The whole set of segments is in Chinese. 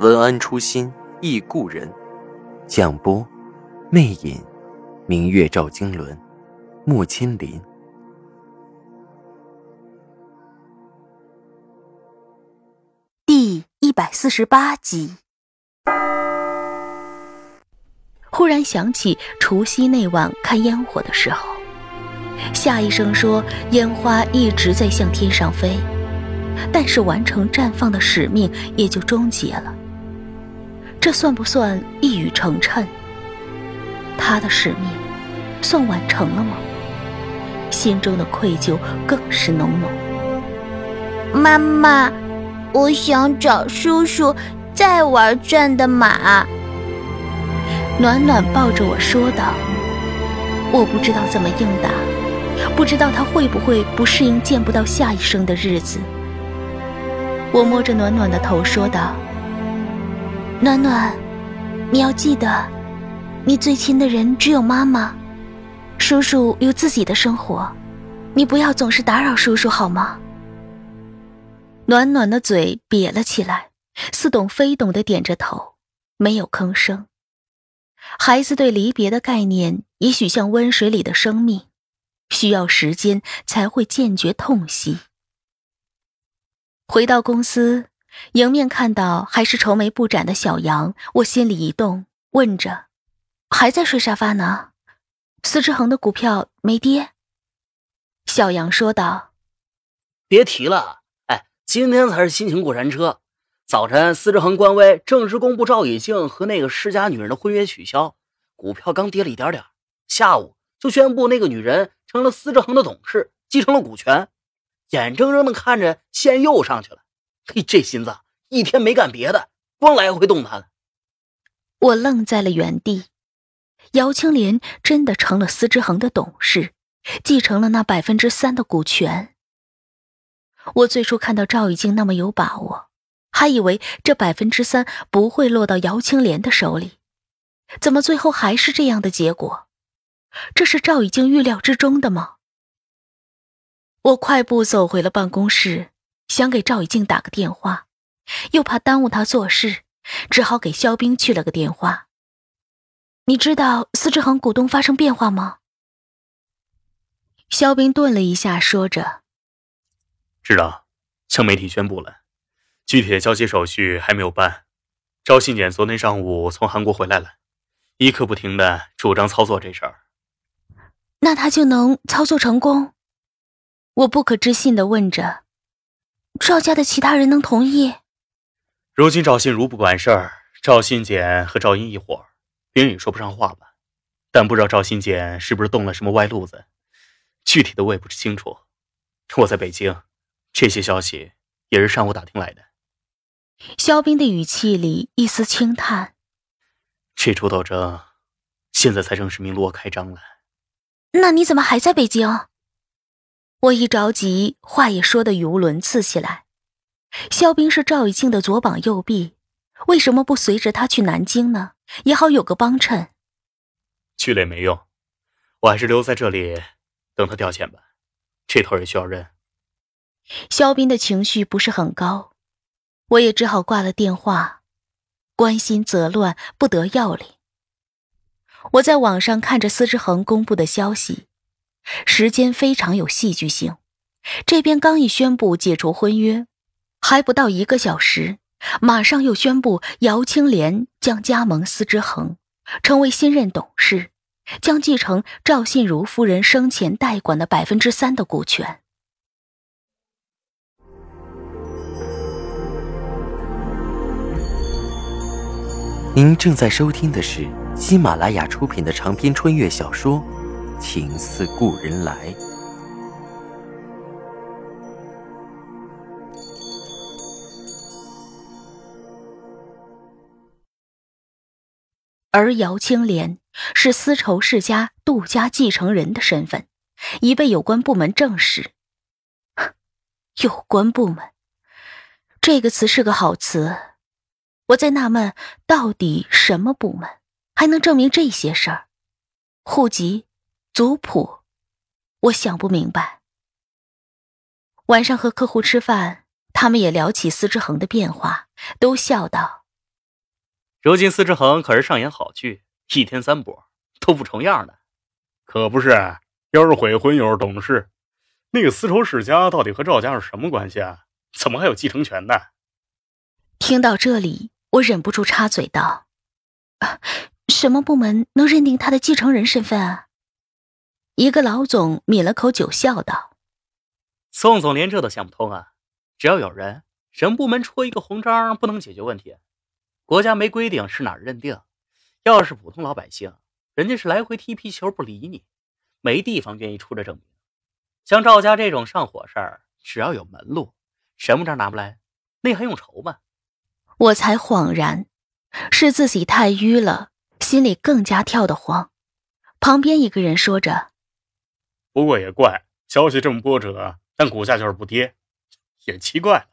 文安初心忆故人，蒋波，魅影，明月照经纶，木千林。第一百四十八集。忽然想起除夕那晚看烟火的时候，夏医生说烟花一直在向天上飞，但是完成绽放的使命也就终结了。这算不算一语成谶？他的使命算完成了吗？心中的愧疚更是浓浓。妈妈，我想找叔叔再玩转的马。暖暖抱着我说道：“我不知道怎么应答，不知道他会不会不适应见不到下一生的日子。”我摸着暖暖的头说道。暖暖，你要记得，你最亲的人只有妈妈，叔叔有自己的生活，你不要总是打扰叔叔好吗？暖暖的嘴瘪了起来，似懂非懂的点着头，没有吭声。孩子对离别的概念，也许像温水里的生命，需要时间才会渐觉痛惜。回到公司。迎面看到还是愁眉不展的小杨，我心里一动，问着：“还在睡沙发呢？司之恒的股票没跌？”小杨说道：“别提了，哎，今天才是心情过山车。早晨，司之恒官微正式公布赵以静和那个世家女人的婚约取消，股票刚跌了一点点，下午就宣布那个女人成了司之恒的董事，继承了股权，眼睁睁的看着线又上去了。”嘿，这心脏一天没干别的，光来回动弹。我愣在了原地。姚青莲真的成了司之恒的董事，继承了那百分之三的股权。我最初看到赵以静那么有把握，还以为这百分之三不会落到姚青莲的手里，怎么最后还是这样的结果？这是赵以静预料之中的吗？我快步走回了办公室。想给赵以静打个电话，又怕耽误他做事，只好给肖冰去了个电话。你知道司之恒股东发生变化吗？肖冰顿了一下，说着：“知道，向媒体宣布了，具体的交接手续还没有办。赵信简昨天上午从韩国回来了，一刻不停的主张操作这事儿。那他就能操作成功？”我不可置信的问着。赵家的其他人能同意？如今赵信如不管事儿，赵信简和赵英一伙，别人也说不上话吧。但不知道赵信简是不是动了什么歪路子，具体的我也不清楚。我在北京，这些消息也是上午打听来的。肖冰的语气里一丝轻叹：“这出斗争，现在才正式明锣开张了。那你怎么还在北京？”我一着急，话也说得语无伦次起来。肖冰是赵雨静的左膀右臂，为什么不随着他去南京呢？也好有个帮衬。去了也没用，我还是留在这里等他调遣吧。这头也需要人。肖斌的情绪不是很高，我也只好挂了电话。关心则乱，不得要领。我在网上看着司之恒公布的消息。时间非常有戏剧性，这边刚一宣布解除婚约，还不到一个小时，马上又宣布姚青莲将加盟司之恒，成为新任董事，将继承赵信如夫人生前代管的百分之三的股权。您正在收听的是喜马拉雅出品的长篇穿越小说。情似故人来。而姚青莲是丝绸世家杜家继承人的身份，已被有关部门证实。有关部门，这个词是个好词。我在纳闷，到底什么部门还能证明这些事儿？户籍、族谱，我想不明白。晚上和客户吃饭，他们也聊起司之恒的变化，都笑道：“如今司之恒可是上演好剧，一天三播，都不重样的。可不是，又是悔婚又是懂事。”那个丝绸世家到底和赵家是什么关系啊？怎么还有继承权呢？听到这里，我忍不住插嘴道：“什么部门能认定他的继承人身份啊？”一个老总抿了口酒，笑道：“宋总连这都想不通啊！只要有人，什么部门戳一个红章不能解决问题？国家没规定是哪儿认定。要是普通老百姓，人家是来回踢皮球不理你，没地方愿意出这证明。”像赵家这种上火事儿，只要有门路，什么章拿不来，那还用愁吗？我才恍然，是自己太愚了，心里更加跳得慌。旁边一个人说着：“不过也怪，消息这么波折，但股价就是不跌，也奇怪。”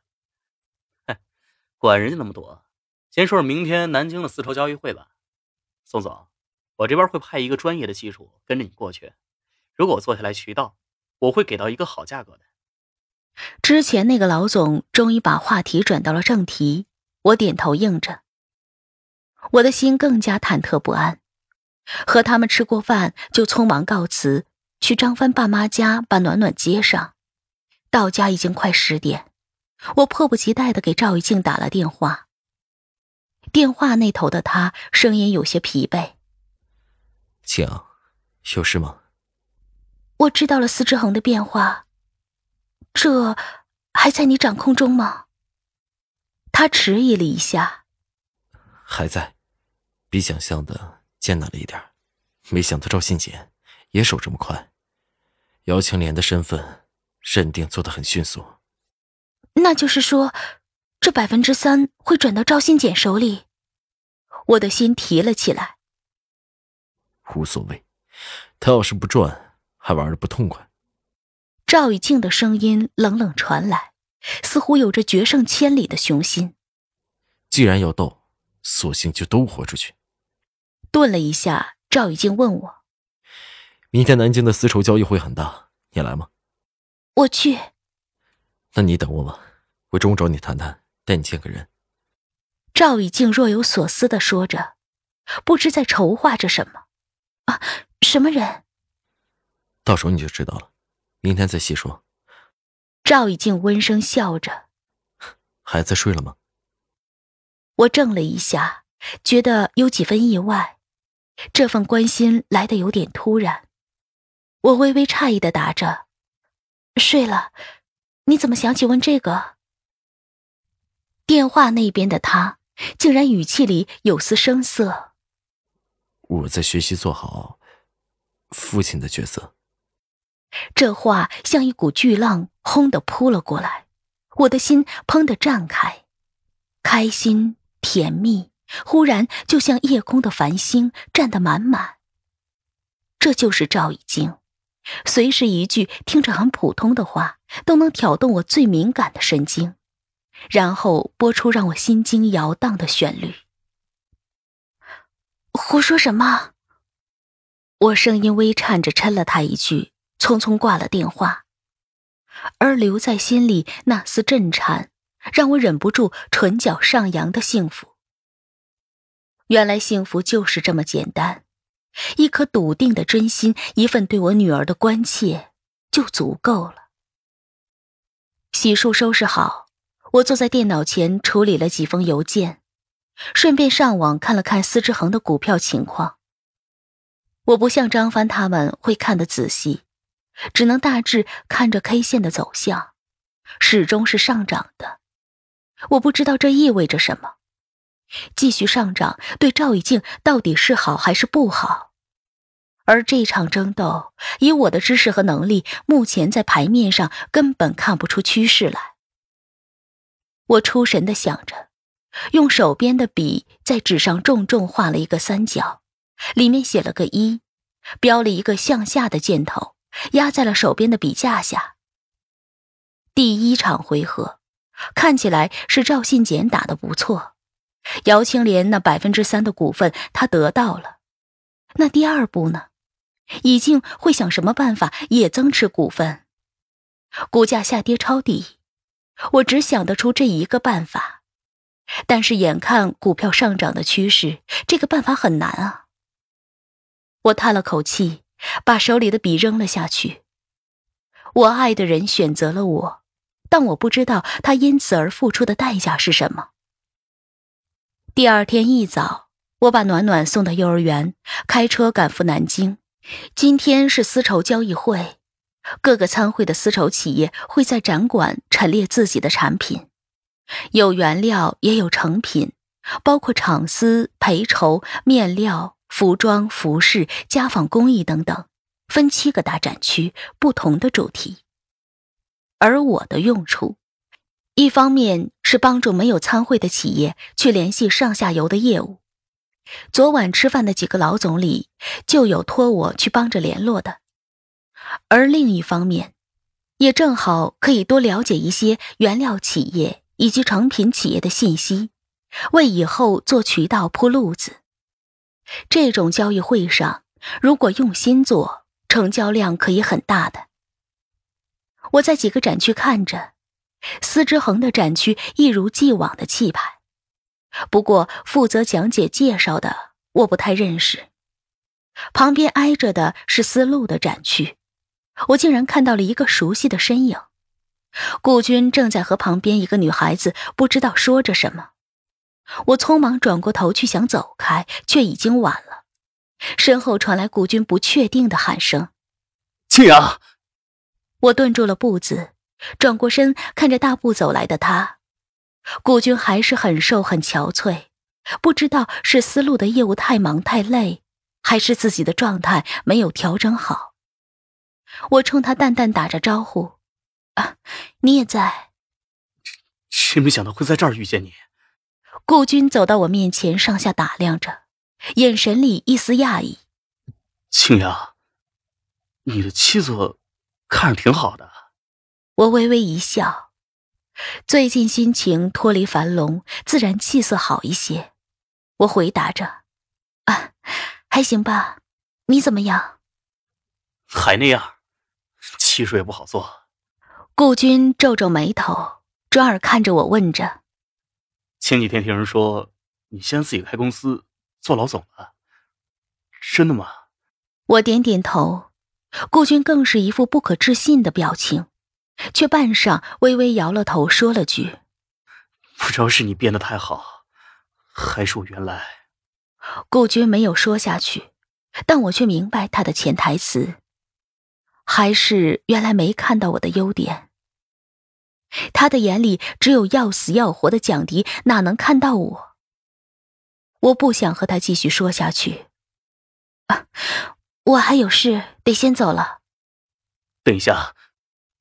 哼，管人家那么多，先说说明天南京的丝绸交易会吧。宋总，我这边会派一个专业的技术跟着你过去，如果我做下来渠道。我会给到一个好价格的。之前那个老总终于把话题转到了正题，我点头应着。我的心更加忐忑不安。和他们吃过饭，就匆忙告辞，去张帆爸妈家把暖暖接上。到家已经快十点，我迫不及待的给赵玉静打了电话。电话那头的他声音有些疲惫：“静，有事吗？”我知道了司之恒的变化，这还在你掌控中吗？他迟疑了一下，还在，比想象的艰难了一点。没想到赵信简也手这么快，姚青莲的身份认定做得很迅速。那就是说，这百分之三会转到赵新简手里？我的心提了起来。无所谓，他要是不转。还玩的不痛快。赵雨静的声音冷冷传来，似乎有着决胜千里的雄心。既然要斗，索性就都豁出去。顿了一下，赵雨静问我：“明天南京的丝绸交易会很大，你来吗？”我去。那你等我吧，我中午找你谈谈，带你见个人。赵以静若有所思的说着，不知在筹划着什么。啊，什么人？到时候你就知道了，明天再细说。赵以静温声笑着：“孩子睡了吗？”我怔了一下，觉得有几分意外，这份关心来的有点突然。我微微诧异的答着：“睡了。”你怎么想起问这个？电话那边的他竟然语气里有丝生涩：“我在学习做好父亲的角色。”这话像一股巨浪，轰的扑了过来，我的心砰的绽开，开心甜蜜，忽然就像夜空的繁星，占得满满。这就是赵以静，随时一句听着很普通的话，都能挑动我最敏感的神经，然后播出让我心惊摇荡的旋律。胡说什么？我声音微颤着，嗔了他一句。匆匆挂了电话，而留在心里那丝震颤，让我忍不住唇角上扬的幸福。原来幸福就是这么简单，一颗笃定的真心，一份对我女儿的关切，就足够了。洗漱收拾好，我坐在电脑前处理了几封邮件，顺便上网看了看司之恒的股票情况。我不像张帆他们会看得仔细。只能大致看着 K 线的走向，始终是上涨的。我不知道这意味着什么，继续上涨对赵以静到底是好还是不好？而这场争斗，以我的知识和能力，目前在牌面上根本看不出趋势来。我出神的想着，用手边的笔在纸上重重画了一个三角，里面写了个一，标了一个向下的箭头，压在了手边的笔架下。第一场回合，看起来是赵信简打的不错，姚青莲那百分之三的股份他得到了。那第二步呢？以静会想什么办法也增持股份？股价下跌抄底，我只想得出这一个办法。但是眼看股票上涨的趋势，这个办法很难啊。我叹了口气，把手里的笔扔了下去。我爱的人选择了我，但我不知道他因此而付出的代价是什么。第二天一早，我把暖暖送到幼儿园，开车赶赴南京。今天是丝绸交易会，各个参会的丝绸企业会在展馆陈列自己的产品，有原料也有成品，包括厂丝、陪绸、面料、服装、服饰、家纺工艺等等，分七个大展区，不同的主题。而我的用处，一方面是帮助没有参会的企业去联系上下游的业务。昨晚吃饭的几个老总里，就有托我去帮着联络的。而另一方面，也正好可以多了解一些原料企业以及成品企业的信息，为以后做渠道铺路子。这种交易会上，如果用心做，成交量可以很大的。我在几个展区看着，司之恒的展区一如既往的气派。不过，负责讲解介绍的我不太认识。旁边挨着的是思路的展区，我竟然看到了一个熟悉的身影。顾军正在和旁边一个女孩子不知道说着什么。我匆忙转过头去想走开，却已经晚了。身后传来顾军不确定的喊声：“庆阳！”我顿住了步子，转过身看着大步走来的他。顾军还是很瘦很憔悴，不知道是思路的业务太忙太累，还是自己的状态没有调整好。我冲他淡淡打着招呼：“啊，你也在？”真没想到会在这儿遇见你。顾军走到我面前，上下打量着，眼神里一丝讶异。青阳，你的妻子看着挺好的。我微微一笑。最近心情脱离樊笼，自然气色好一些。我回答着：“啊，还行吧。你怎么样？”还那样，气数也不好做。顾军皱皱眉头，转而看着我，问着：“前几天听人说你现在自己开公司做老总了，真的吗？”我点点头，顾军更是一副不可置信的表情。却半晌微微摇了头，说了句：“不知道是你变得太好，还是我原来……”顾军没有说下去，但我却明白他的潜台词：还是原来没看到我的优点。他的眼里只有要死要活的蒋迪，哪能看到我？我不想和他继续说下去。啊，我还有事，得先走了。等一下。